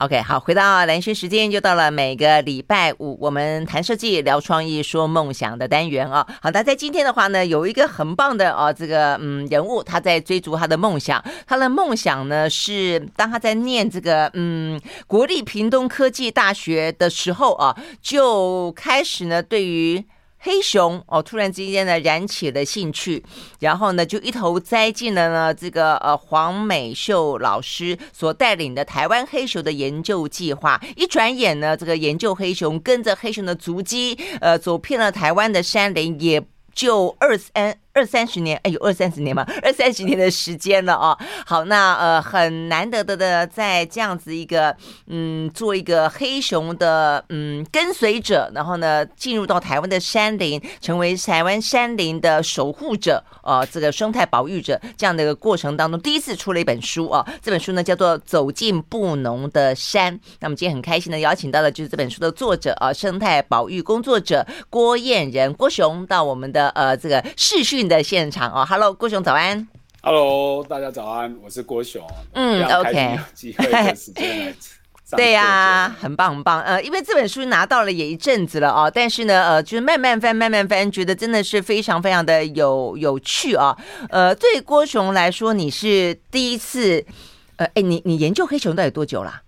OK，好，回到蓝轩时间，就到了每个礼拜五，我们谈设计、聊创意、说梦想的单元哦。好，那在今天的话呢，有一个很棒的哦，这个嗯人物，他在追逐他的梦想。他的梦想呢是，当他在念这个嗯国立屏东科技大学的时候啊，就开始呢对于。黑熊哦，突然之间呢燃起了兴趣，然后呢就一头栽进了呢这个呃黄美秀老师所带领的台湾黑熊的研究计划。一转眼呢，这个研究黑熊，跟着黑熊的足迹，呃，走遍了台湾的山林，也就二三。二三十年，哎有二三十年嘛，二三十年的时间了哦。好，那呃很难得的的在这样子一个嗯，做一个黑熊的嗯跟随者，然后呢进入到台湾的山林，成为台湾山林的守护者，呃，这个生态保育者这样的一个过程当中，第一次出了一本书啊。这本书呢叫做《走进布农的山》。那么今天很开心的邀请到的就是这本书的作者啊，生态保育工作者郭燕仁郭雄到我们的呃这个视讯的现场哦，Hello，郭雄早安，Hello，大家早安，我是郭雄，嗯，OK，对呀、啊，很棒很棒，呃，因为这本书拿到了也一阵子了哦，但是呢，呃，就是慢慢翻慢慢翻，觉得真的是非常非常的有有趣啊，呃，对郭雄来说，你是第一次，呃，哎，你你研究黑熊到底多久了？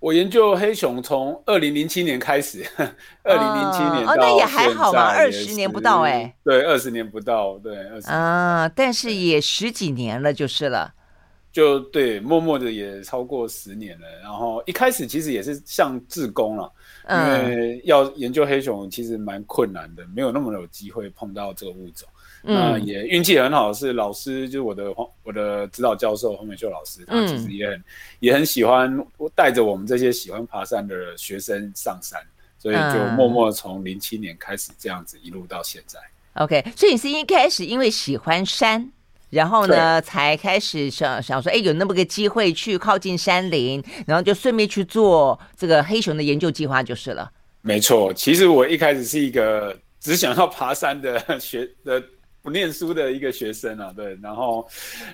我研究黑熊从二零零七年开始，二零零七年哦，那也还好嘛，二十年不到哎、欸，对，二十年不到，对，二十年啊，但是也十几年了，就是了，就对，默默的也超过十年了。然后一开始其实也是像志工了，因为要研究黑熊其实蛮困难的，没有那么有机会碰到这个物种。那也运气很好，是老师就是我的黄我的指导教授黄美秀老师，他其实也很、嗯、也很喜欢带着我们这些喜欢爬山的学生上山，所以就默默从零七年开始这样子一路到现在。OK，所以你是一开始因为喜欢山，然后呢才开始想想说，哎，有那么个机会去靠近山林，然后就顺便去做这个黑熊的研究计划就是了。没错，其实我一开始是一个只想要爬山的学的。不念书的一个学生啊，对，然后，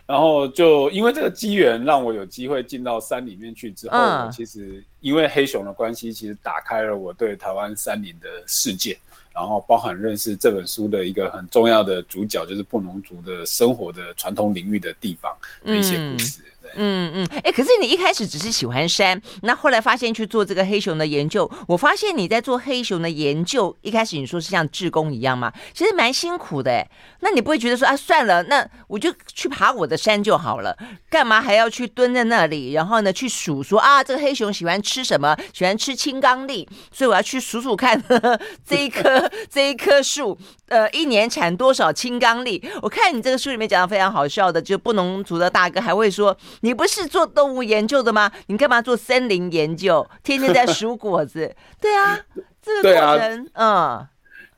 然后就因为这个机缘，让我有机会进到山里面去之后，嗯、其实因为黑熊的关系，其实打开了我对台湾山林的世界，然后包含认识这本书的一个很重要的主角，就是布农族的生活的传统领域的地方的一些故事。嗯嗯嗯，哎、可是你一开始只是喜欢山，那后来发现去做这个黑熊的研究，我发现你在做黑熊的研究，一开始你说是像志工一样嘛，其实蛮辛苦的哎。那你不会觉得说啊，算了，那我就去爬我的山就好了，干嘛还要去蹲在那里，然后呢去数说啊，这个黑熊喜欢吃什么？喜欢吃青刚櫟，所以我要去数数看呵 呵这一棵 这一棵树，呃，一年产多少青刚櫟？我看你这个书里面讲的非常好笑的，就布农族的大哥还会说。你不是做动物研究的吗？你干嘛做森林研究？天天在数果子。对啊，这个过程，啊、嗯。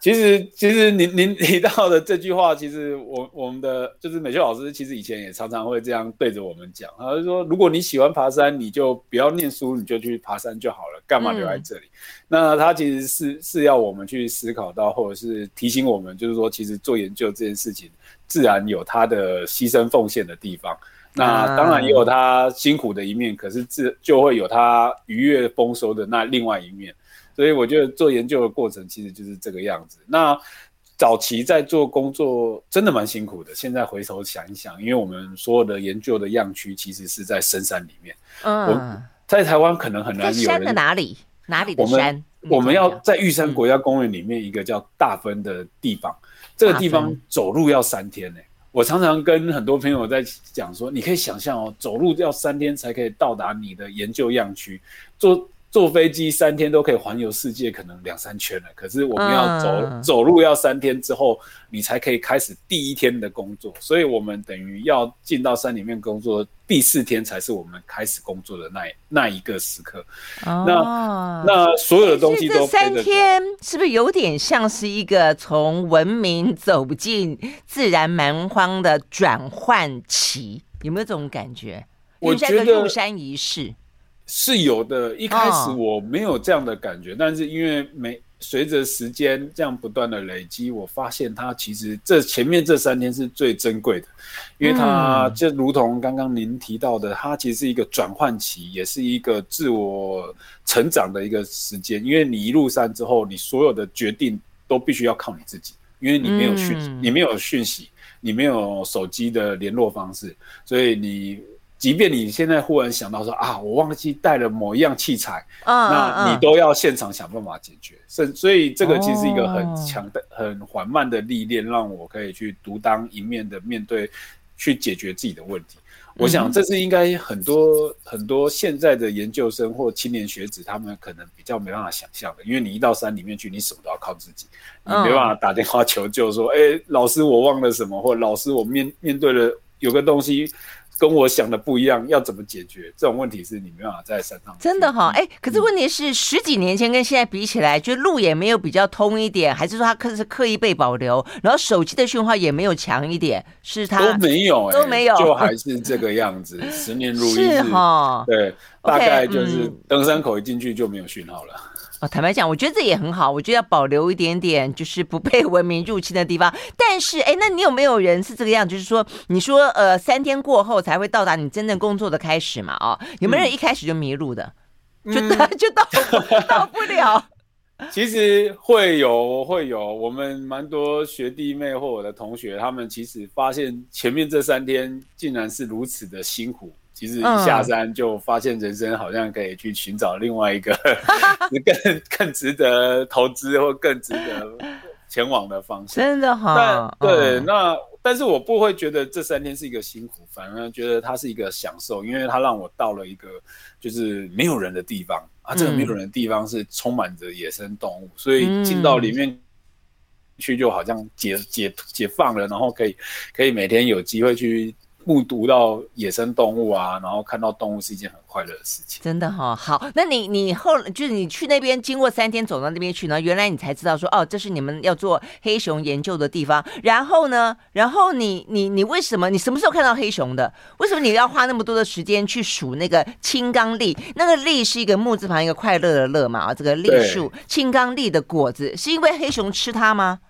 其实，其实您您提到的这句话，其实我我们的就是美秀老师，其实以前也常常会这样对着我们讲。他就说，如果你喜欢爬山，你就不要念书，你就去爬山就好了，干嘛留在这里？嗯、那他其实是是要我们去思考到，或者是提醒我们，就是说，其实做研究这件事情，自然有它的牺牲奉献的地方。那当然也有他辛苦的一面，可是这就会有他愉悦丰收的那另外一面。所以我觉得做研究的过程其实就是这个样子。那早期在做工作真的蛮辛苦的，现在回头想一想，因为我们所有的研究的样区其实是在深山里面。嗯，我在台湾可能很难有人。山的哪里？哪里的山？我们我们要在玉山国家公园里面一个叫大分的地方，这个地方走路要三天呢、欸。我常常跟很多朋友在讲说，你可以想象哦，走路要三天才可以到达你的研究样区，坐坐飞机三天都可以环游世界，可能两三圈了。可是我们要走、嗯、走路要三天之后，你才可以开始第一天的工作。所以我们等于要进到山里面工作，第四天才是我们开始工作的那那一个时刻。哦、那那所有的东西都三天，是不是有点像是一个从文明走进自然蛮荒的转换期？有没有这种感觉？我觉得入山仪式。是有的，一开始我没有这样的感觉，哦、但是因为每随着时间这样不断的累积，我发现它其实这前面这三天是最珍贵的，因为它就如同刚刚您提到的，它其实是一个转换期，也是一个自我成长的一个时间。因为你一路上之后，你所有的决定都必须要靠你自己，因为你没有讯，你没有讯息，你没有手机的联络方式，所以你。即便你现在忽然想到说啊，我忘记带了某一样器材，嗯、那你都要现场想办法解决。所、嗯、所以这个其实是一个很强的、哦、很缓慢的历练，让我可以去独当一面的面对，去解决自己的问题。我想这是应该很多、嗯、很多现在的研究生或青年学子，他们可能比较没办法想象的，因为你一到山里面去，你什么都要靠自己，你没办法打电话求救说，哎、嗯欸，老师我忘了什么，或老师我面面对了有个东西。跟我想的不一样，要怎么解决这种问题？是你没办法在山上真的哈、哦，哎、欸，可是问题是十几年前跟现在比起来，就路也没有比较通一点，还是说它刻是刻意被保留？然后手机的讯号也没有强一点，是它都没有、欸，都没有，就还是这个样子。十年如一日，是哈，对，大概就是登山口一进去就没有讯号了。哦，坦白讲，我觉得这也很好。我觉得要保留一点点，就是不被文明入侵的地方。但是，哎，那你有没有人是这个样？就是说，你说，呃，三天过后才会到达你真正工作的开始嘛？哦，有没有人一开始就迷路的，嗯、就到就到 到不了？其实会有，会有。我们蛮多学弟妹或我的同学，他们其实发现前面这三天竟然是如此的辛苦。其实一下山就发现人生好像可以去寻找另外一个 更更值得投资或更值得前往的方向。真的哈、哦，对，那但是我不会觉得这三天是一个辛苦，反而觉得它是一个享受，因为它让我到了一个就是没有人的地方啊，这个没有人的地方是充满着野生动物，所以进到里面去就好像解解解放了，然后可以可以每天有机会去。目睹到野生动物啊，然后看到动物是一件很快乐的事情。真的哈、哦，好，那你你后就是你去那边，经过三天走到那边去呢，原来你才知道说，哦，这是你们要做黑熊研究的地方。然后呢，然后你你你为什么你什么时候看到黑熊的？为什么你要花那么多的时间去数那个青冈櫟？那个櫟是一个木字旁一个快乐的乐嘛？啊，这个櫟树青冈櫟的果子，是因为黑熊吃它吗？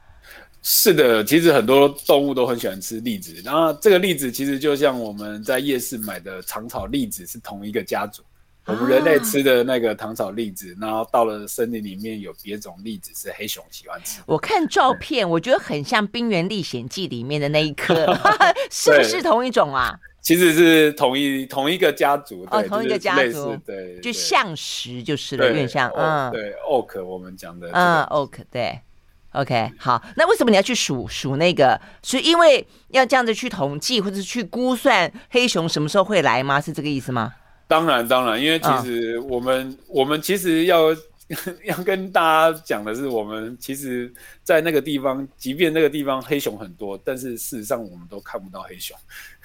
是的，其实很多动物都很喜欢吃栗子，然后这个栗子其实就像我们在夜市买的糖炒栗子是同一个家族。我们人类吃的那个糖炒栗子，然后到了森林里面有别种栗子是黑熊喜欢吃。我看照片，我觉得很像《冰原历险记》里面的那一颗，是不是同一种啊？其实是同一同一个家族，哦，同一个家族，对，就橡实就是了，有点像，嗯，对，oak 我们讲的，嗯，oak 对。OK，好，那为什么你要去数数那个？是因为要这样子去统计或者是去估算黑熊什么时候会来吗？是这个意思吗？当然，当然，因为其实我们、哦、我们其实要 要跟大家讲的是，我们其实，在那个地方，即便那个地方黑熊很多，但是事实上我们都看不到黑熊。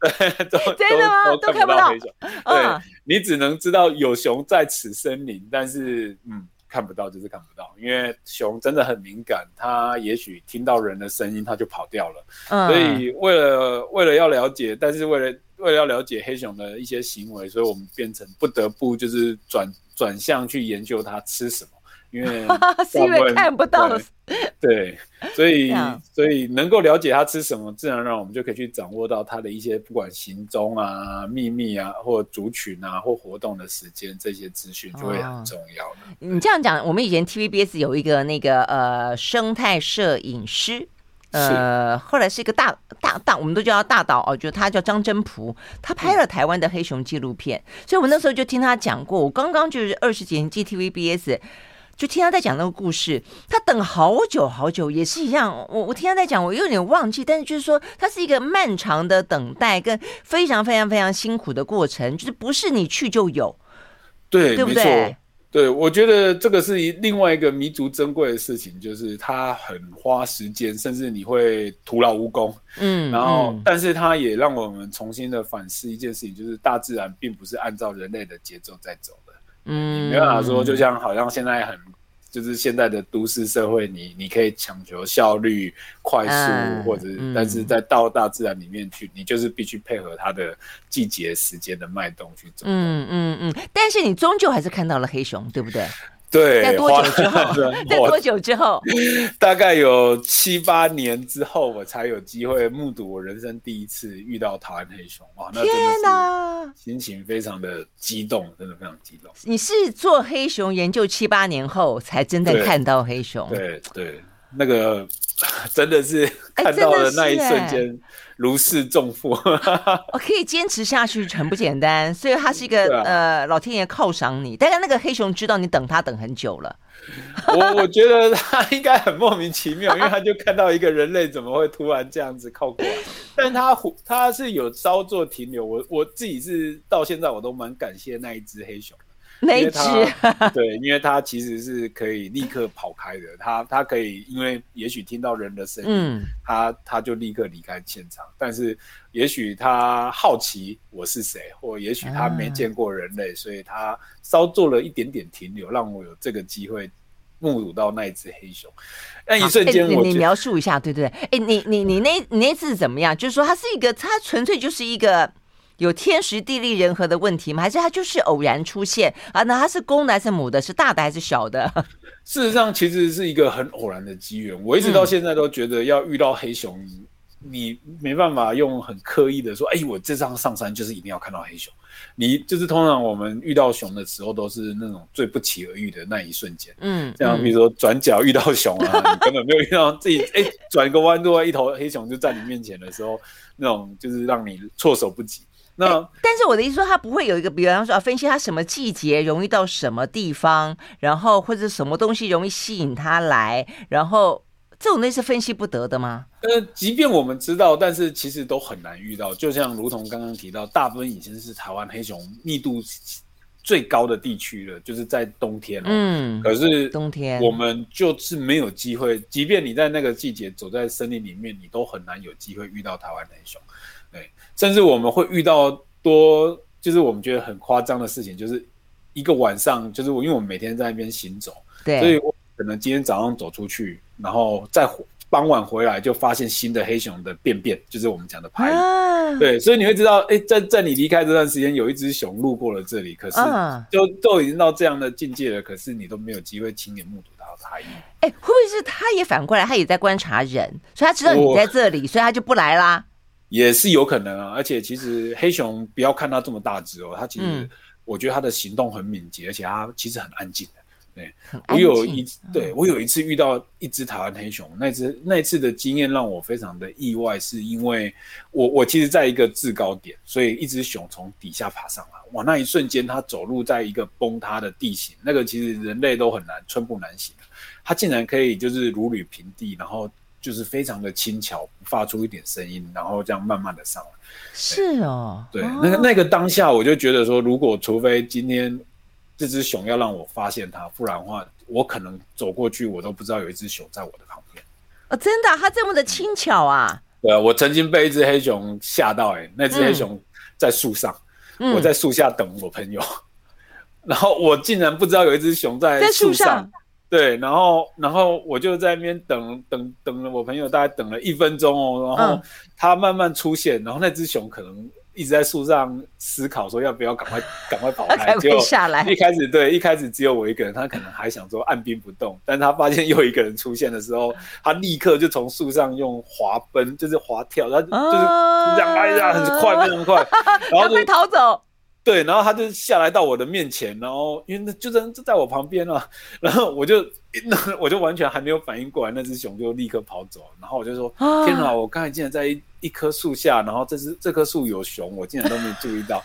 对，真的吗？都看不到黑熊。对，嗯、你只能知道有熊在此森林，但是嗯。看不到就是看不到，因为熊真的很敏感，它也许听到人的声音，它就跑掉了。嗯，所以为了为了要了解，但是为了为了要了解黑熊的一些行为，所以我们变成不得不就是转转向去研究它吃什么。因为 是因为看不到，对，所以所以能够了解他吃什么，自然而然我们就可以去掌握到他的一些不管行踪啊、秘密啊，或族群啊，或活动的时间，这些资讯就会很重要你这样讲，我们以前 TVBS 有一个那个呃生态摄影师，呃，后来是一个大大大，我们都叫他大导哦，就他叫张真朴，他拍了台湾的黑熊纪录片，嗯、所以我那时候就听他讲过。我刚刚就是二十几年进 TVBS。就听他在讲那个故事，他等好久好久，也是一样。我我听他在讲，我有点忘记，但是就是说，它是一个漫长的等待跟非常非常非常辛苦的过程，就是不是你去就有，对，对不对？对，我觉得这个是另外一个弥足珍贵的事情，就是它很花时间，甚至你会徒劳无功。嗯，然后，嗯、但是它也让我们重新的反思一件事情，就是大自然并不是按照人类的节奏在走。嗯，没办法说，就像好像现在很，就是现在的都市社会，你你可以强求效率、快速，或者，但是在到大自然里面去，你就是必须配合它的季节时间的脉动去走。嗯嗯嗯，但是你终究还是看到了黑熊，对不对？对，在多久之后？在多久之后？大概有七八年之后，我才有机会目睹我人生第一次遇到台湾黑熊。哇，那真的是心情非常的激动，真的非常激动。你是做黑熊研究七八年后才真的看到黑熊？对对，对，那个 真的是看到的那一瞬间。如释重负，我可以坚持下去很不简单，所以他是一个、啊、呃老天爷犒赏你。但是那个黑熊知道你等他等很久了，我我觉得 他应该很莫名其妙，因为他就看到一个人类怎么会突然这样子靠过来，但他他是有稍作停留。我我自己是到现在我都蛮感谢那一只黑熊。那一只 对，因为它其实是可以立刻跑开的，它它可以，因为也许听到人的声音，它它就立刻离开现场。但是也许它好奇我是谁，或也许它没见过人类，所以它稍做了一点点停留，让我有这个机会目睹到那一只黑熊。那一瞬间，你描述一下，对对对，哎，你你你那你那次怎么样？就是说，它是一个，它纯粹就是一个。有天时地利人和的问题吗？还是它就是偶然出现啊？那它是公的还是母的？是大的还是小的？事实上，其实是一个很偶然的机缘。我一直到现在都觉得，要遇到黑熊，嗯、你没办法用很刻意的说：“哎，我这趟上山就是一定要看到黑熊。”你就是通常我们遇到熊的时候，都是那种最不期而遇的那一瞬间。嗯，这样比如说转角遇到熊啊，嗯、你根本没有遇到自己哎，转个弯度，一头黑熊就在你面前的时候，那种就是让你措手不及。那、欸、但是我的意思说，他不会有一个，比方说啊，分析他什么季节容易到什么地方，然后或者什么东西容易吸引他来，然后这种东西是分析不得的吗？呃，即便我们知道，但是其实都很难遇到。就像如同刚刚提到，大部分已经是台湾黑熊密度最高的地区了，就是在冬天。嗯，可是冬天我们就是没有机会，即便你在那个季节走在森林里面，你都很难有机会遇到台湾黑熊。对，甚至我们会遇到多，就是我们觉得很夸张的事情，就是一个晚上，就是我因为我们每天在那边行走，对，所以我可能今天早上走出去，然后再傍晚回来就发现新的黑熊的便便，就是我们讲的排遗。啊、对，所以你会知道，哎，在在你离开这段时间，有一只熊路过了这里，可是就都已经到这样的境界了，可是你都没有机会亲眼目睹到排遗。哎，会不会是他也反过来，他也在观察人，所以他知道你在这里，所以他就不来啦？也是有可能啊，而且其实黑熊不要看它这么大只哦，它其实我觉得它的行动很敏捷，而且它其实很安静的。对，我有一对我有一次遇到一只台湾黑熊，那只那次的经验让我非常的意外，是因为我我其实在一个制高点，所以一只熊从底下爬上来，哇，那一瞬间它走路在一个崩塌的地形，那个其实人类都很难寸步难行，它竟然可以就是如履平地，然后。就是非常的轻巧，发出一点声音，然后这样慢慢的上来。是哦，对，那个那个当下，我就觉得说，如果除非今天这只熊要让我发现它，不然的话，我可能走过去，我都不知道有一只熊在我的旁边。哦，真的，它这么的轻巧啊？对啊，我曾经被一只黑熊吓到，欸，哎，那只黑熊在树上，嗯，我在树下等我朋友，嗯，然后我竟然不知道有一只熊在树上。对，然后，然后我就在那边等等等了我朋友，大概等了一分钟哦，然后他慢慢出现，然后那只熊可能一直在树上思考，说要不要赶快赶快跑 开，就下来。一开始对，一开始只有我一个人，他可能还想说按兵不动，但他发现又一个人出现的时候，他立刻就从树上用滑奔，就是滑跳，他就是这样哎呀，很快，非常快，然后就逃走。对，然后他就下来到我的面前，然后因为那就在就在我旁边啊，然后我就那我就完全还没有反应过来，那只熊就立刻跑走，然后我就说：天哪，我刚才竟然在一一棵树下，然后这只这棵树有熊，我竟然都没注意到，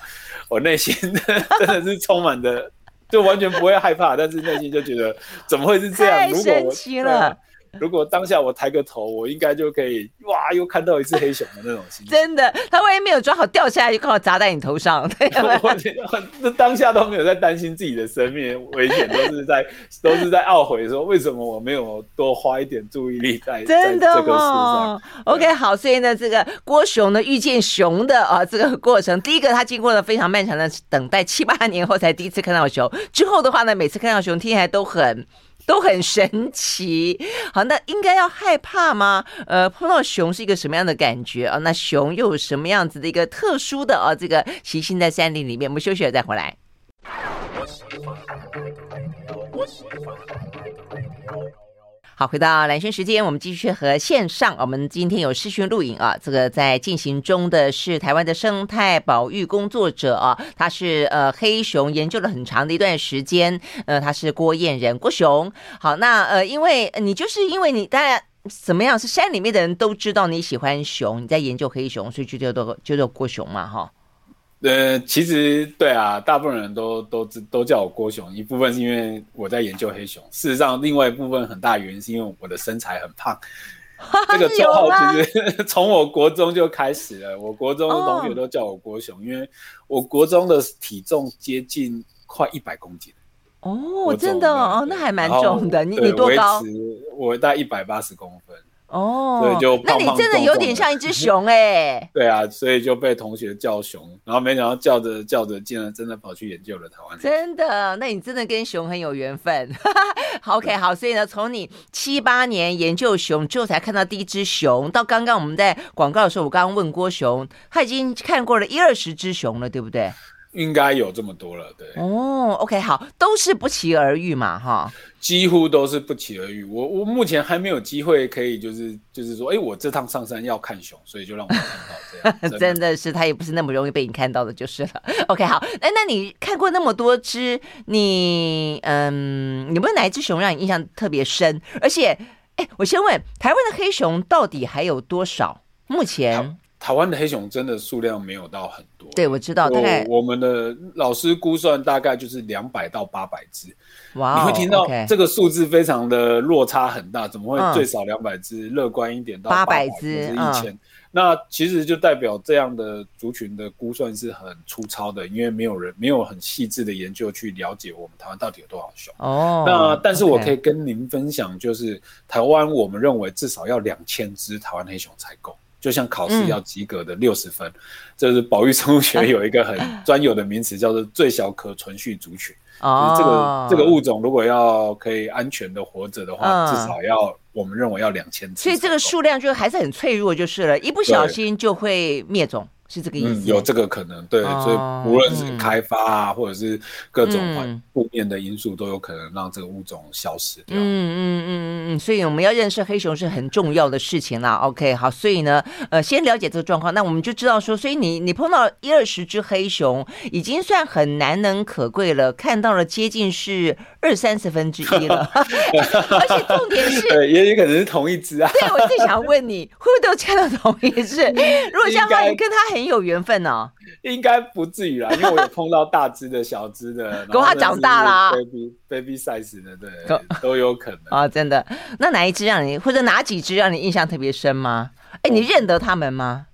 我内心 真的是充满的，就完全不会害怕，但是内心就觉得怎么会是这样？太神奇了。如果 当下我抬个头，我应该就可以哇，又看到一只黑熊的那种心情。真的，他万一没有抓好掉下来，就刚好砸在你头上。对，我觉得那当下都没有在担心自己的生命危险，都是在都是在懊悔说，为什么我没有多花一点注意力在真的这个树上。OK，好，所以呢，这个郭雄呢遇见熊的啊这个过程，第一个他经过了非常漫长的等待，七八年后才第一次看到熊。之后的话呢，每次看到熊听起来都很。都很神奇，好，那应该要害怕吗？呃，碰到熊是一个什么样的感觉啊？那熊又有什么样子的一个特殊的啊？这个习性在山林里面，我们休息了再回来。好，回到蓝轩时间，我们继续和线上，我们今天有视讯录影啊，这个在进行中的是台湾的生态保育工作者啊，他是呃黑熊研究了很长的一段时间，呃，他是郭彦仁郭熊。好，那呃，因为你就是因为你大家怎么样，是山里面的人都知道你喜欢熊，你在研究黑熊，所以就叫做就叫郭熊嘛，哈。呃，其实对啊，大部分人都都都叫我郭雄，一部分是因为我在研究黑熊，事实上，另外一部分很大原因是因为我的身材很胖。这个绰号其实 从我国中就开始了，我国中的同学都叫我郭熊，因为我国中的体重接近快一百公斤。哦，真的哦，那还蛮重的。你你多高？我大概一百八十公分。哦，对，就胖胖那你真的有点像一只熊哎、欸。对啊，所以就被同学叫熊，然后没想到叫着叫着，竟然真的跑去研究了台湾。真的，那你真的跟熊很有缘分。好，OK，好，所以呢，从你七八年研究熊之后，才看到第一只熊，到刚刚我们在广告的时候，我刚刚问郭熊，他已经看过了一二十只熊了，对不对？应该有这么多了，对。哦，OK，好，都是不期而遇嘛，哈。几乎都是不期而遇。我我目前还没有机会可以，就是就是说，哎，我这趟上山要看熊，所以就让我看到这样。真的，真的是，它也不是那么容易被你看到的，就是了。OK，好，哎，那你看过那么多只，你嗯，有没有哪一只熊让你印象特别深？而且，哎，我先问，台湾的黑熊到底还有多少？目前？台湾的黑熊真的数量没有到很多，对，我知道，大概我们的老师估算大概就是两百到八百只。哇，你会听到这个数字非常的落差很大，怎么会最少两百只？乐观一点到八百只，是一千。那其实就代表这样的族群的估算是很粗糙的，因为没有人没有很细致的研究去了解我们台湾到底有多少熊。哦，那但是我可以跟您分享，就是台湾我们认为至少要两千只台湾黑熊才够。就像考试要及格的六十分，这、嗯、是保育生物学有一个很专有的名词，叫做最小可存续族群。哦，这个这个物种如果要可以安全的活着的话，嗯、至少要我们认为要两千次。所以这个数量就还是很脆弱，就是了，一不小心就会灭种。是这个意思，嗯，有这个可能，对，哦、所以无论是开发啊，嗯、或者是各种负面的因素，都有可能让这个物种消失掉。嗯嗯嗯嗯嗯，所以我们要认识黑熊是很重要的事情啦。OK，好，所以呢，呃，先了解这个状况，那我们就知道说，所以你你碰到一二十只黑熊，已经算很难能可贵了，看到了接近是二三十分之一了。而且重点是，对，也有可能是同一只啊。对，我最想问你，会不会都见到同一只？如果这样的话，你跟他很。很有缘分哦，应该不至于啦，因为我有 碰到大只的、小只的，狗他长大啦，baby baby size 的，对，都有可能啊，真的。那哪一只让你，或者哪几只让你印象特别深吗？哎，你认得他们吗？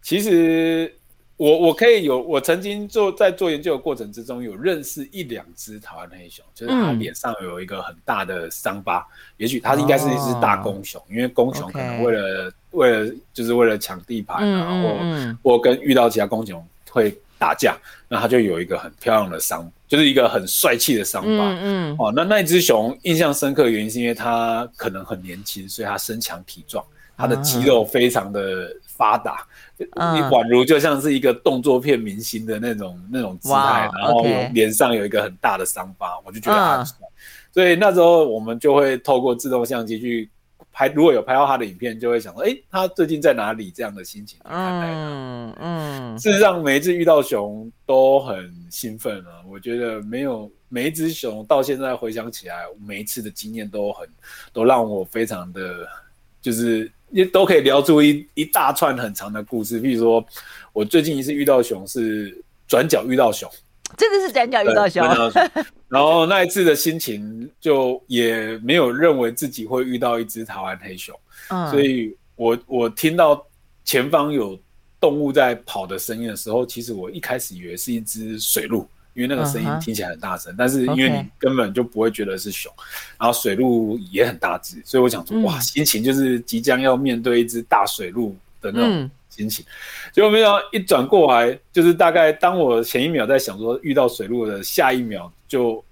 其实我我可以有，我曾经做在做研究的过程之中，有认识一两只台湾黑熊，就是它脸上有一个很大的伤疤，也许它应该是一只大公熊，因为公熊可能为了。为了就是为了抢地盘啊，嗯、或或跟遇到其他公熊会打架，那它就有一个很漂亮的伤，就是一个很帅气的伤疤。嗯，嗯哦，那那一只熊印象深刻的原因是因为它可能很年轻，所以它身强体壮，它的肌肉非常的发达，嗯、你宛如就像是一个动作片明星的那种那种姿态，然后脸上有一个很大的伤疤，我就觉得它很帅。嗯、所以那时候我们就会透过自动相机去。拍如果有拍到他的影片，就会想说，哎、欸，他最近在哪里？这样的心情去看待他。嗯嗯。事实上，每一次遇到熊都很兴奋啊。我觉得没有每一只熊到现在回想起来，每一次的经验都很都让我非常的，就是也都可以聊出一一大串很长的故事。譬如说，我最近一次遇到熊是转角遇到熊。真的是转角遇到熊，然后那一次的心情就也没有认为自己会遇到一只台湾黑熊，嗯、所以我我听到前方有动物在跑的声音的时候，其实我一开始以为是一只水鹿，因为那个声音听起来很大声，但是因为你根本就不会觉得是熊，然后水鹿也很大只，所以我想说，哇，心情就是即将要面对一只大水鹿的那种。嗯。心情，结果没想到一转过来，就是大概当我前一秒在想说遇到水鹿的，下一秒就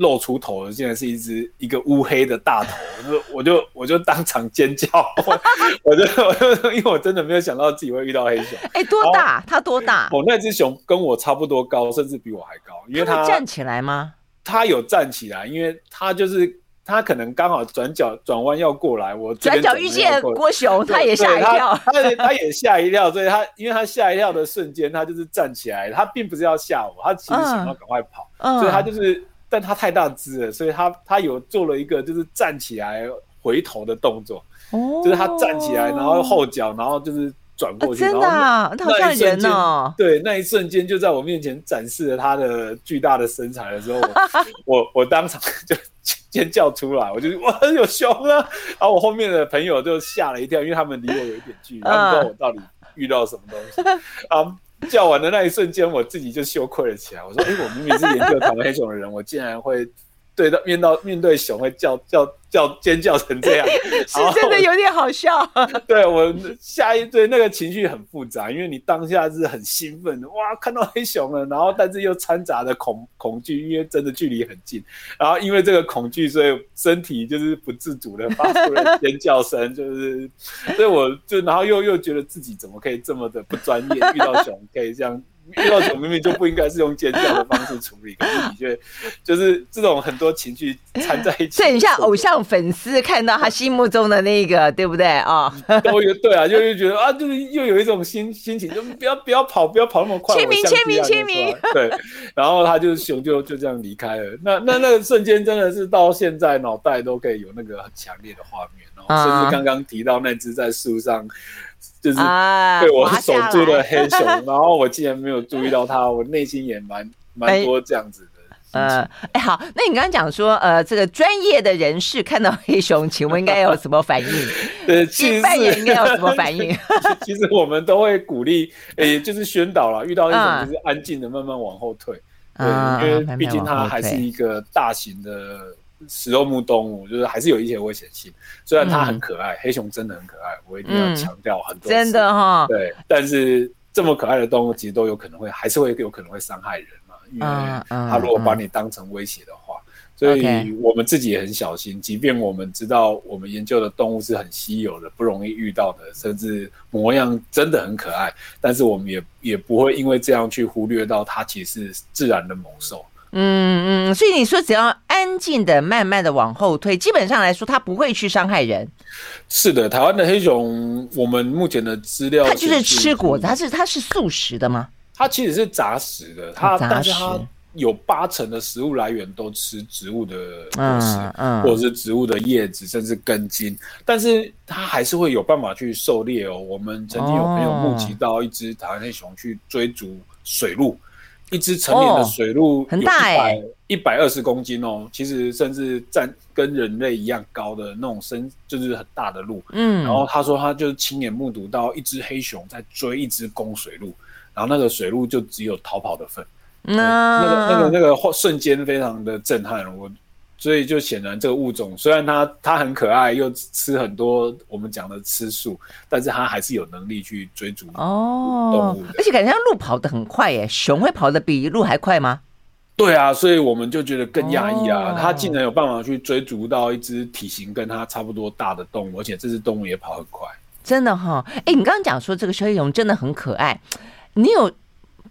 露出头了，竟然是一只一个乌黑的大头，我就我就我就当场尖叫，我就我就因为我真的没有想到自己会遇到黑熊。哎、欸，多大？它多大？哦，那只熊跟我差不多高，甚至比我还高，因为它，站起来吗？他有站起来，因为他就是他可能刚好转角转弯要过来，我转角遇见郭熊，他也吓一跳，他他，他也吓一跳，所以他因为他吓一跳的瞬间，他就是站起来，他并不是要吓我，他其实想要赶快跑，嗯、所以他就是，但他太大只了，所以他他有做了一个就是站起来回头的动作，哦、就是他站起来，然后后脚，然后就是。转过去，啊、真的、啊，他好像人哦。对，那一瞬间就在我面前展示了他的巨大的身材的时候，我 我，我当场就尖叫出来，我就哇有熊啊！然后我后面的朋友就吓了一跳，因为他们离我有一点距离，他们不知道我到底遇到什么东西。啊，叫完的那一瞬间，我自己就羞愧了起来。我说：“哎、我明明是研究台湾黑熊的人，我竟然会。”对到，面到面对熊会叫叫叫尖叫成这样，是真的有点好笑。对我下一对那个情绪很复杂，因为你当下是很兴奋的，哇，看到黑熊了，然后但是又掺杂的恐恐惧，因为真的距离很近，然后因为这个恐惧，所以身体就是不自主的发出了 尖叫声，就是，所以我就然后又又觉得自己怎么可以这么的不专业，遇到熊可以这样。遇到熊明明就不应该是用尖叫的方式处理，可是你觉得就是这种很多情绪掺在一起，这很像偶像粉丝看到他心目中的那个，对不对啊？都有对啊，就是觉得啊，就是又有一种心心情，就不要不要跑，不要跑那么快，签名签名签名，对。然后他就熊就就这样离开了。那那那个瞬间真的是到现在脑袋都可以有那个很强烈的画面，然后甚至刚刚提到那只在树上。就是被我守住的黑熊，啊、然后我竟然没有注意到它，我内心也蛮蛮多这样子的。呃，哎，好，那你刚刚讲说，呃，这个专业的人士看到黑熊，请问应该有什么反应？对，其实扮演应该有什么反应？其实我们都会鼓励，哎，就是宣导了，遇到黑熊就是安静的慢慢往后退，嗯、对，因为毕竟它还是一个大型的。食肉目动物就是还是有一些危险性，虽然它很可爱，嗯、黑熊真的很可爱，我一定要强调很多次、嗯。真的哈、哦，对，但是这么可爱的动物其实都有可能会，还是会有可能会伤害人嘛，因为它如果把你当成威胁的话，所以我们自己也很小心。即便我们知道我们研究的动物是很稀有的，不容易遇到的，甚至模样真的很可爱，但是我们也也不会因为这样去忽略到它其实是自然的猛兽。嗯嗯，所以你说只要安静的、慢慢的往后退，基本上来说，它不会去伤害人。是的，台湾的黑熊，我们目前的资料，它就是吃果子，它是它是素食的吗？它其实是杂食的，它但是它有八成的食物来源都吃植物的果实，嗯，或者是植物的叶子，甚至根茎，但是它还是会有办法去狩猎哦。我们曾经有朋友目击到一只台湾黑熊去追逐水鹿。一只成年的水鹿很大哎，一百二十公斤哦，其实甚至占跟人类一样高的那种身，就是很大的鹿。嗯，然后他说他就是亲眼目睹到一只黑熊在追一只公水鹿，然后那个水鹿就只有逃跑的份。那那个那个那个瞬间非常的震撼我。所以就显然这个物种虽然它它很可爱，又吃很多我们讲的吃素，但是它还是有能力去追逐哦动物。而且感觉鹿跑得很快耶，熊会跑得比鹿还快吗？对啊，所以我们就觉得更讶异啊，它竟然有办法去追逐到一只体型跟它差不多大的动物，而且这只动物也跑很快。真的哈、哦，哎，你刚刚讲说这个小黑熊真的很可爱，你有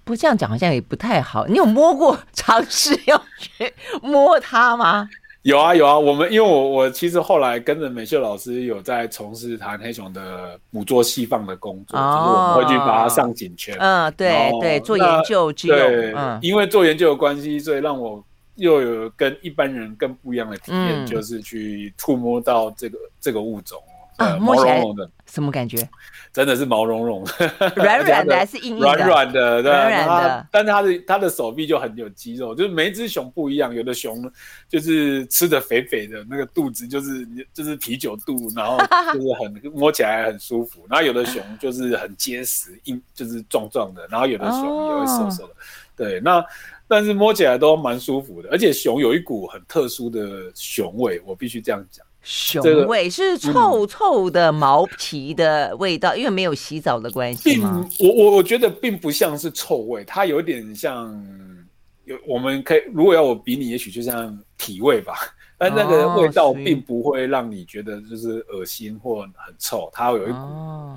不这样讲好像也不太好，你有摸过尝试要去摸它吗？有啊有啊，我们因为我我其实后来跟着美秀老师有在从事弹黑熊的捕捉细放的工作，哦、就是我们会去把它上颈圈。嗯，对对，做研究之用。对，嗯、因为做研究的关系，所以让我又有跟一般人更不一样的体验，嗯、就是去触摸到这个这个物种。啊，摸起来什么感觉？真的是毛茸茸，软软的 还是硬硬的？软软的，对，软软的。但是它的它的手臂就很有肌肉，就是每一只熊不一样，有的熊就是吃的肥肥的，那个肚子就是就是啤酒肚，然后就是很 摸起来很舒服。然后有的熊就是很结实，硬就是壮壮的，然后有的熊也会瘦瘦的。对，那但是摸起来都蛮舒服的，而且熊有一股很特殊的熊味，我必须这样讲。熊味是臭臭的毛皮的味道，嗯、因为没有洗澡的关系吗？并我我我觉得并不像是臭味，它有点像有我们可以如果要我比你，也许就像体味吧。但那个味道并不会让你觉得就是恶心或很臭，它会有一股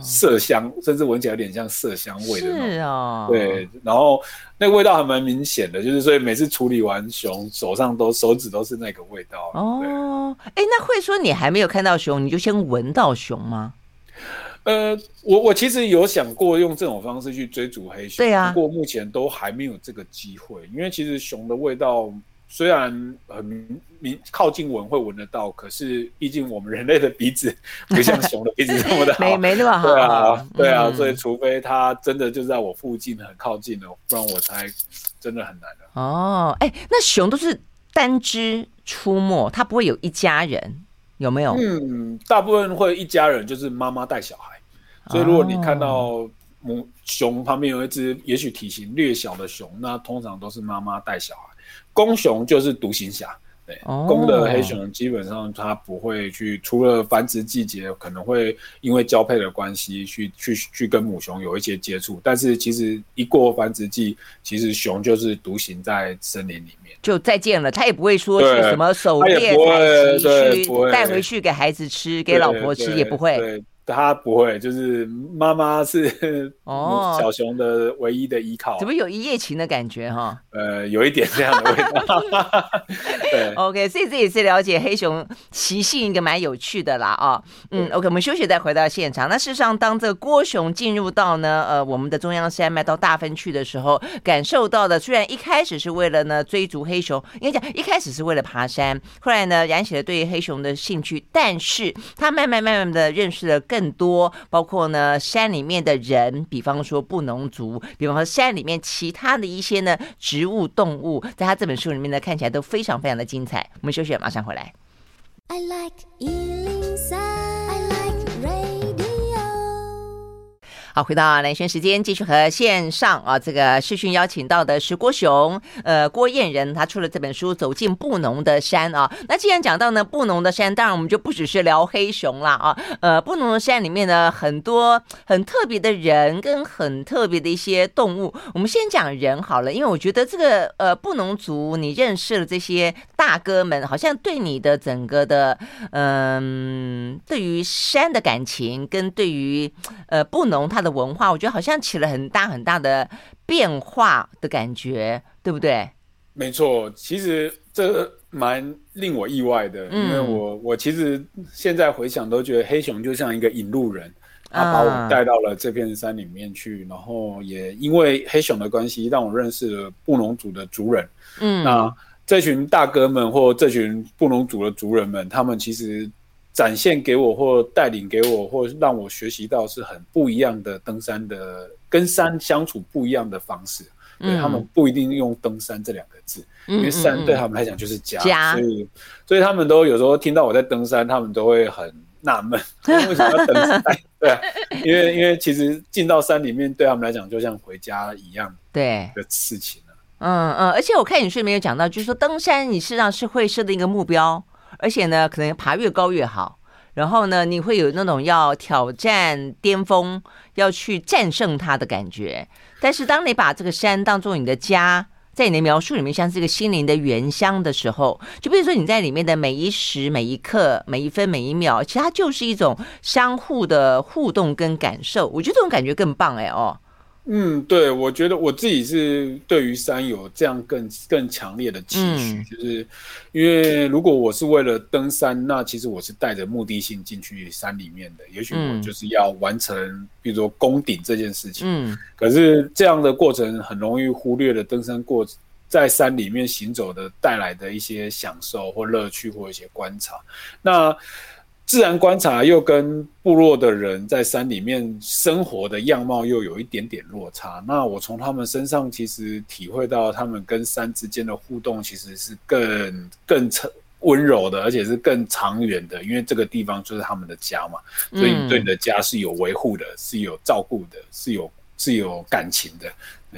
麝香，哦、甚至闻起来有点像麝香味的那种。是哦，对，然后那个味道还蛮明显的，就是所以每次处理完熊，手上都手指都是那个味道。哦，哎，那会说你还没有看到熊，你就先闻到熊吗？呃，我我其实有想过用这种方式去追逐黑熊，对啊，不过目前都还没有这个机会，因为其实熊的味道虽然很明明靠近闻会闻得到，可是毕竟我们人类的鼻子不像熊的鼻子这么的好，没没那么好，对啊，对啊，嗯、所以除非它真的就在我附近很靠近了，不然我才真的很难的。哦，哎，那熊都是单只出没，它不会有一家人，有没有？嗯，大部分会一家人，就是妈妈带小孩。所以，如果你看到母熊旁边有一只，也许体型略小的熊，那通常都是妈妈带小孩。公熊就是独行侠，对，公的黑熊基本上它不会去，除了繁殖季节可能会因为交配的关系去去去跟母熊有一些接触，但是其实一过繁殖季，其实熊就是独行在森林里面，就再见了。它也不会说是什么狩猎采集去带回去给孩子吃，给老婆吃也不会。他不会，就是妈妈是哦 小熊的唯一的依靠，怎么有一夜情的感觉哈？呃，有一点这样的味道。对，OK，所以这也是了解黑熊习性一个蛮有趣的啦啊。嗯，OK，我们休息再回到现场。那事实上，当这个郭熊进入到呢呃我们的中央山脉到大分去的时候，感受到的虽然一开始是为了呢追逐黑熊，应该讲一开始是为了爬山，后来呢燃起了对黑熊的兴趣，但是他慢慢慢慢的认识了。更多包括呢山里面的人，比方说布农族，比方说山里面其他的一些呢植物动物，在他这本书里面呢看起来都非常非常的精彩。我们休息，马上回来。好，回到兰萱时间，继续和线上啊这个视讯邀请到的是郭雄，呃，郭彦仁，他出了这本书《走进布农的山》啊。那既然讲到呢布农的山，当然我们就不只是聊黑熊啦啊。呃，布农的山里面呢，很多很特别的人跟很特别的一些动物。我们先讲人好了，因为我觉得这个呃布农族，你认识了这些大哥们，好像对你的整个的嗯、对于山的感情跟对于呃布农他。的文化，我觉得好像起了很大很大的变化的感觉，对不对？没错，其实这蛮令我意外的，嗯、因为我我其实现在回想都觉得黑熊就像一个引路人，他把我带到了这片山里面去，嗯、然后也因为黑熊的关系，让我认识了布农族的族人。嗯，那这群大哥们或这群布农族的族人们，他们其实。展现给我或带领给我或让我学习到是很不一样的登山的跟山相处不一样的方式，嗯、对他们不一定用登山这两个字，嗯、因为山对他们来讲就是家，家所以所以他们都有时候听到我在登山，他们都会很纳闷，为什么要登山？对、啊，因为因为其实进到山里面对他们来讲就像回家一样，对的事情嗯嗯，而且我看你书里面有讲到，就是说登山你实际上是会设定一个目标。而且呢，可能爬越高越好。然后呢，你会有那种要挑战巅峰，要去战胜它的感觉。但是，当你把这个山当做你的家，在你的描述里面像是一个心灵的原乡的时候，就比如说你在里面的每一时每一刻、每一分每一秒，其实它就是一种相互的互动跟感受。我觉得这种感觉更棒哎哦。嗯，对，我觉得我自己是对于山有这样更更强烈的期许，嗯、就是因为如果我是为了登山，那其实我是带着目的性进去山里面的，也许我就是要完成，比如说攻顶这件事情。嗯，可是这样的过程很容易忽略了登山过在山里面行走的带来的一些享受或乐趣或一些观察。那自然观察又跟部落的人在山里面生活的样貌又有一点点落差。那我从他们身上其实体会到，他们跟山之间的互动其实是更更温柔的，而且是更长远的。因为这个地方就是他们的家嘛，所以对你的家是有维护的，是有照顾的，是有是有感情的。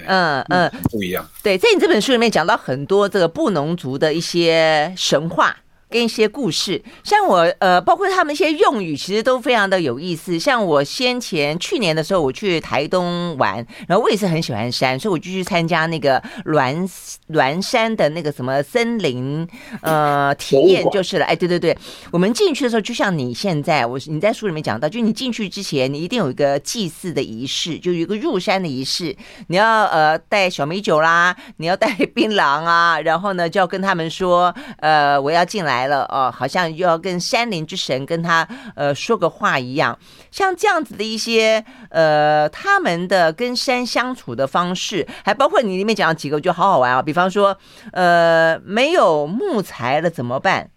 嗯嗯，不一样。对，在你这本书里面讲到很多这个布农族的一些神话。跟一些故事。像我呃，包括他们一些用语，其实都非常的有意思。像我先前去年的时候，我去台东玩，然后我也是很喜欢山，所以我就去参加那个栾栾山的那个什么森林呃体验就是了。哎，对对对，我们进去的时候，就像你现在我你在书里面讲到，就你进去之前，你一定有一个祭祀的仪式，就有一个入山的仪式，你要呃带小米酒啦，你要带槟榔啊，然后呢就要跟他们说，呃，我要进来来了哦，好像又要跟山林之神跟他呃说个话一样，像这样子的一些呃他们的跟山相处的方式，还包括你里面讲的几个，我觉得好好玩啊，比方说呃没有木材了怎么办？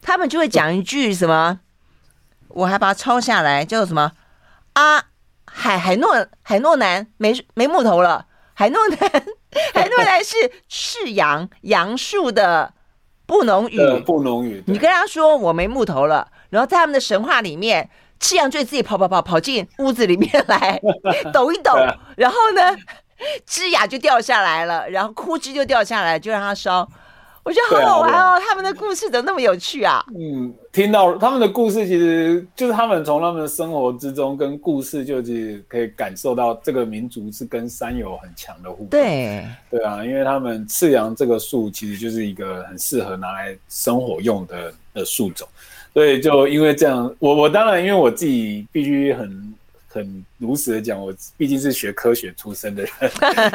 他们就会讲一句什么，我还把它抄下来，叫做什么啊？海海诺海诺南没没木头了，海诺南 海诺南是赤杨 杨树的布农语，布农语。你跟他说我没木头了，然后在他们的神话里面，赤羊就自己跑跑跑跑进屋子里面来 抖一抖，然后呢枝桠就掉下来了，然后枯枝就掉下来，就让它烧。我觉得好好玩哦，啊、他们的故事怎么那么有趣啊？嗯，听到他们的故事，其实就是他们从他们的生活之中跟故事，就是可以感受到这个民族是跟山有很强的互动。对，对啊，因为他们赤杨这个树其实就是一个很适合拿来生火用的的树种，所以就因为这样，我我当然因为我自己必须很。很如实的讲，我毕竟是学科学出身的人，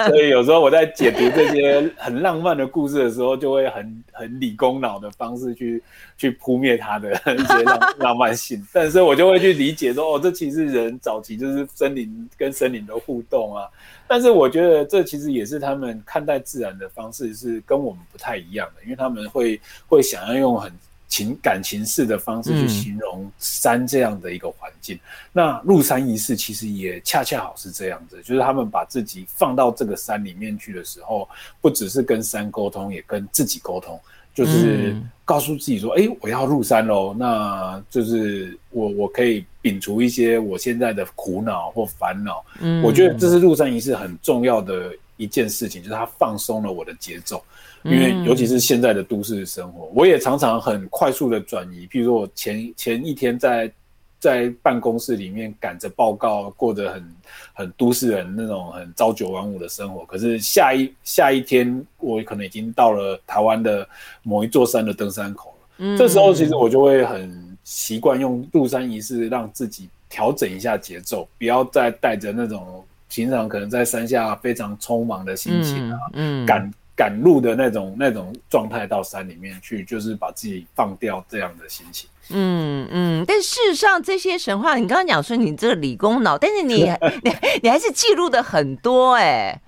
所以有时候我在解读这些很浪漫的故事的时候，就会很很理工脑的方式去去扑灭它的一些浪浪漫性。但是，我就会去理解说，哦，这其实人早期就是森林跟森林的互动啊。但是，我觉得这其实也是他们看待自然的方式是跟我们不太一样的，因为他们会会想要用很。情感情式的方式去形容山这样的一个环境，嗯、那入山仪式其实也恰恰好是这样子，就是他们把自己放到这个山里面去的时候，不只是跟山沟通，也跟自己沟通，就是告诉自己说：“哎、嗯欸，我要入山喽！”那就是我我可以摒除一些我现在的苦恼或烦恼。嗯，我觉得这是入山仪式很重要的一件事情，就是它放松了我的节奏。因为尤其是现在的都市生活，我也常常很快速的转移。譬如说我前前一天在在办公室里面赶着报告，过着很很都市人那种很朝九晚五的生活。可是下一下一天，我可能已经到了台湾的某一座山的登山口了。嗯，这时候其实我就会很习惯用入山仪式让自己调整一下节奏，不要再带着那种平常可能在山下非常匆忙的心情啊，嗯，赶。赶路的那种那种状态到山里面去，就是把自己放掉这样的心情。嗯嗯，但事实上这些神话，你刚刚讲说你这个理工脑，但是你 你你还是记录的很多哎、欸。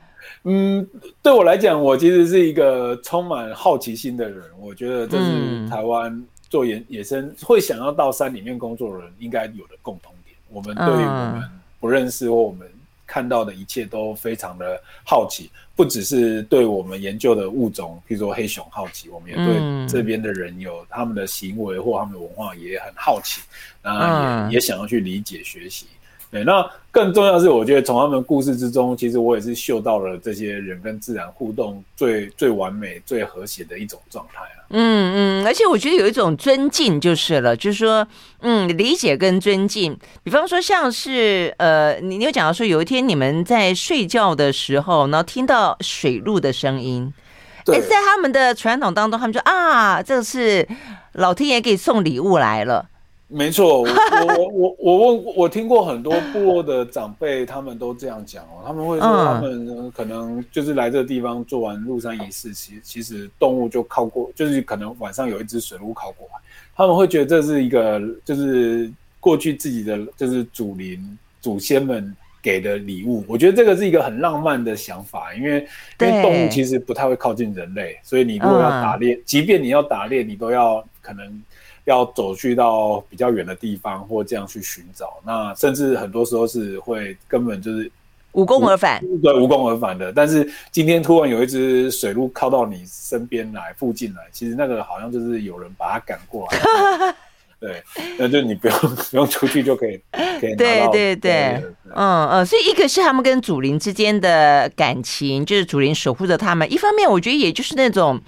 嗯，对我来讲，我其实是一个充满好奇心的人。我觉得这是台湾做野野生会想要到山里面工作的人应该有的共同点。我们对于我们不认识或我们。看到的一切都非常的好奇，不只是对我们研究的物种，譬如说黑熊好奇，我们也对这边的人有他们的行为或他们的文化也很好奇，那也也想要去理解学习。对，那更重要的是，我觉得从他们故事之中，其实我也是嗅到了这些人跟自然互动最最完美、最和谐的一种状态啊。嗯嗯，而且我觉得有一种尊敬就是了，就是说，嗯，理解跟尊敬。比方说，像是呃，你你有讲到说，有一天你们在睡觉的时候，然后听到水路的声音，哎对，在他们的传统当中，他们说啊，这是老天爷给送礼物来了。没错，我我我我问，我听过很多部落的长辈，他们都这样讲哦。他们会说，他们可能就是来这个地方做完入山仪式，其其实动物就靠过，就是可能晚上有一只水鹿靠过来，他们会觉得这是一个，就是过去自己的就是祖灵祖先们给的礼物。我觉得这个是一个很浪漫的想法，因为因为动物其实不太会靠近人类，所以你如果要打猎，即便你要打猎，你都要可能。要走去到比较远的地方，或这样去寻找，那甚至很多时候是会根本就是无功而返，对，无功而返的。但是今天突然有一只水鹿靠到你身边来，附近来，其实那个好像就是有人把它赶过来，对，那就你不用 不用出去就可以，可以，对对对，嗯嗯，所以一个是他们跟祖灵之间的感情，就是祖灵守护着他们；一方面，我觉得也就是那种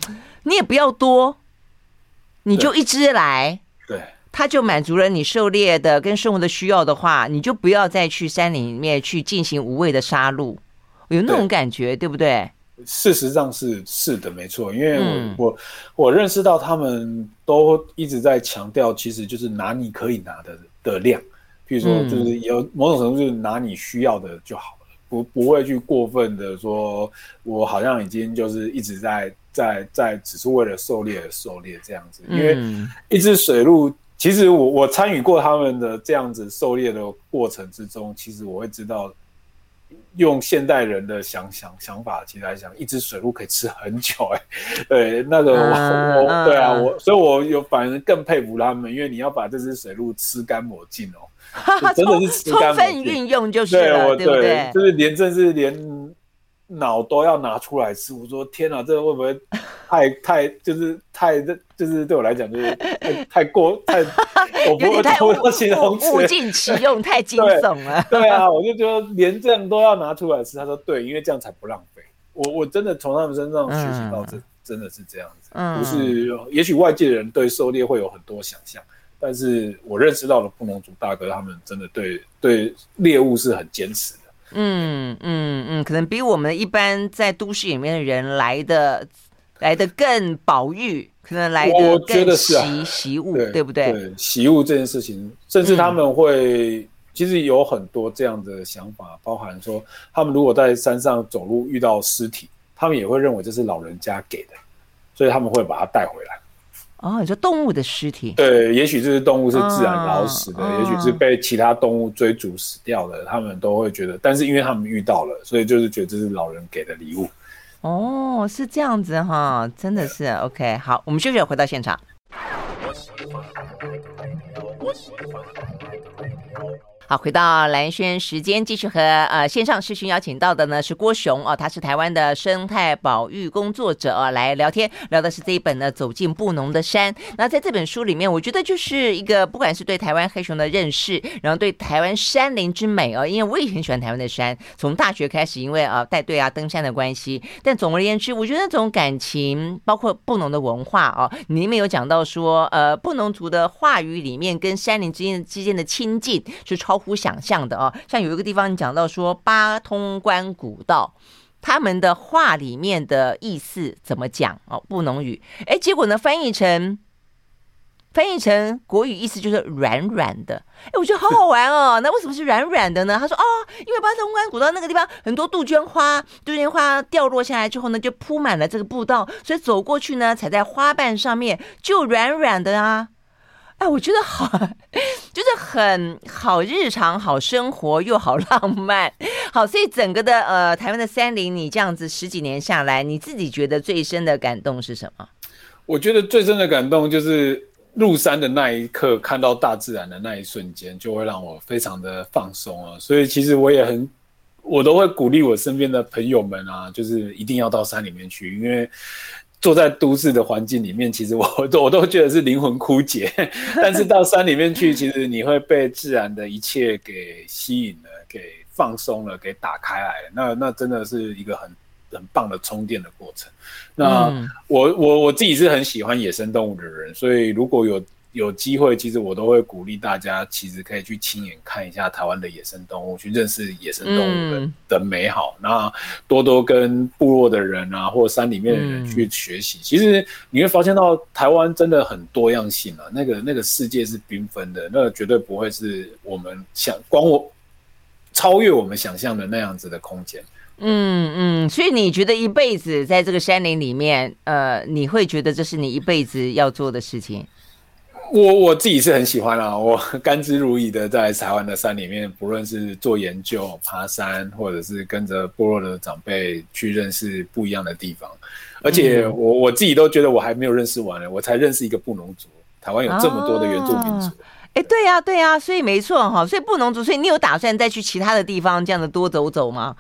你也不要多。你就一只来，对，它就满足了你狩猎的跟生活的需要的话，你就不要再去山里面去进行无谓的杀戮，有那种感觉，对，对不对？事实上是是的，没错，因为我、嗯、我我认识到他们都一直在强调，其实就是拿你可以拿的的量，譬如说就是有某种程度就是拿你需要的就好了，不不会去过分的说，我好像已经就是一直在在在只是为了狩猎而狩猎这样子，因为一只水鹿，其实我我参与过他们的这样子狩猎的过程之中，其实我会知道。用现代人的想想想法，其实来讲，一只水鹿可以吃很久哎、欸。对，那个我、uh, 我对啊，我所以，我有反而更佩服他们，因为你要把这只水鹿吃干抹净哦，真的是吃干抹净，充分运用就是了，对，对不对？就是连正是连。脑都要拿出来吃，我说天哪，这个会不会太 太就是太就是对我来讲就是太太过太，我不会太物物尽其用，太 惊悚了对。对啊，我就觉得连这样都要拿出来吃。他说对，因为这样才不浪费。我我真的从他们身上学习到这、嗯、真的是这样子，嗯、不是也许外界的人对狩猎会有很多想象，但是我认识到了布农族大哥，他们真的对对猎物是很坚持的。嗯嗯嗯，可能比我们一般在都市里面的人来的来的更保育，可能来的更习习物，对不对？对习物这件事情，甚至他们会、嗯、其实有很多这样的想法，包含说，他们如果在山上走路遇到尸体，他们也会认为这是老人家给的，所以他们会把它带回来。哦，你说动物的尸体？对，也许这只动物是自然老死的，哦、也许是被其他动物追逐死掉的，哦、他们都会觉得。但是因为他们遇到了，所以就是觉得这是老人给的礼物。哦，是这样子哈，真的是 OK。好，我们休息，回到现场。好，回到蓝轩时间，继续和呃线上视讯邀请到的呢是郭雄哦，他是台湾的生态保育工作者哦，来聊天，聊的是这一本呢《走进布农的山》。那在这本书里面，我觉得就是一个不管是对台湾黑熊的认识，然后对台湾山林之美哦，因为我也很喜欢台湾的山，从大学开始，因为啊带队啊登山的关系。但总而言之，我觉得那种感情，包括布农的文化哦，你里面有讲到说，呃，布农族的话语里面跟山林之间之间的亲近是超。超乎想象的哦，像有一个地方你讲到说八通关古道，他们的话里面的意思怎么讲哦？布农语，哎，结果呢翻译成翻译成国语意思就是软软的，哎，我觉得好好玩哦。那为什么是软软的呢？他说哦，因为八通关古道那个地方很多杜鹃花，杜鹃花掉落下来之后呢，就铺满了这个步道，所以走过去呢，踩在花瓣上面就软软的啊。哎，我觉得好，很好日常、好生活又好浪漫，好，所以整个的呃台湾的山林，你这样子十几年下来，你自己觉得最深的感动是什么？我觉得最深的感动就是入山的那一刻，看到大自然的那一瞬间，就会让我非常的放松啊。所以其实我也很，我都会鼓励我身边的朋友们啊，就是一定要到山里面去，因为。坐在都市的环境里面，其实我都我都觉得是灵魂枯竭。但是到山里面去，其实你会被自然的一切给吸引了，给放松了，给打开来了。那那真的是一个很很棒的充电的过程。那我我我自己是很喜欢野生动物的人，所以如果有。有机会，其实我都会鼓励大家，其实可以去亲眼看一下台湾的野生动物，去认识野生动物的、嗯、的美好。那多多跟部落的人啊，或山里面的人去学习。嗯、其实你会发现到台湾真的很多样性啊，那个那个世界是缤纷的，那个绝对不会是我们想光我超越我们想象的那样子的空间。嗯嗯，所以你觉得一辈子在这个山林里面，呃，你会觉得这是你一辈子要做的事情？我我自己是很喜欢啦，我 甘之如饴的在台湾的山里面，不论是做研究、爬山，或者是跟着部落的长辈去认识不一样的地方，而且我我自己都觉得我还没有认识完呢，我才认识一个布农族。台湾有这么多的原住民族，哎、啊，对呀、啊、对呀、啊，所以没错哈，所以布农族，所以你有打算再去其他的地方这样子多走走吗？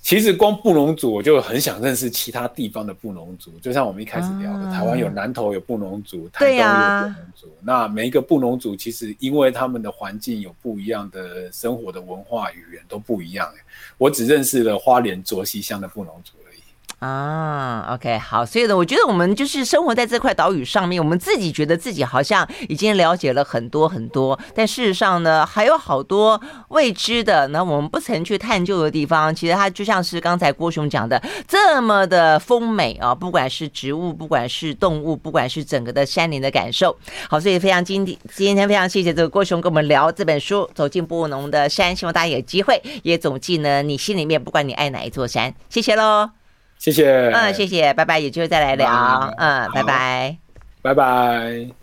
其实光布农族，我就很想认识其他地方的布农族。就像我们一开始聊的，啊、台湾有南投有布农族，台东有布农族。啊、那每一个布农族，其实因为他们的环境有不一样的生活的文化语言都不一样。我只认识了花莲卓溪乡的布农族。啊，OK，好，所以呢，我觉得我们就是生活在这块岛屿上面，我们自己觉得自己好像已经了解了很多很多，但事实上呢，还有好多未知的，那我们不曾去探究的地方。其实它就像是刚才郭雄讲的，这么的丰美啊，不管是植物，不管是动物，不管是整个的山林的感受。好，所以非常今天今天非常谢谢这个郭雄跟我们聊这本书《走进布农的山》，希望大家有机会也总记呢，你心里面不管你爱哪一座山，谢谢喽。谢谢，嗯，谢谢，拜拜，有机会再来聊，嗯，拜拜，拜拜。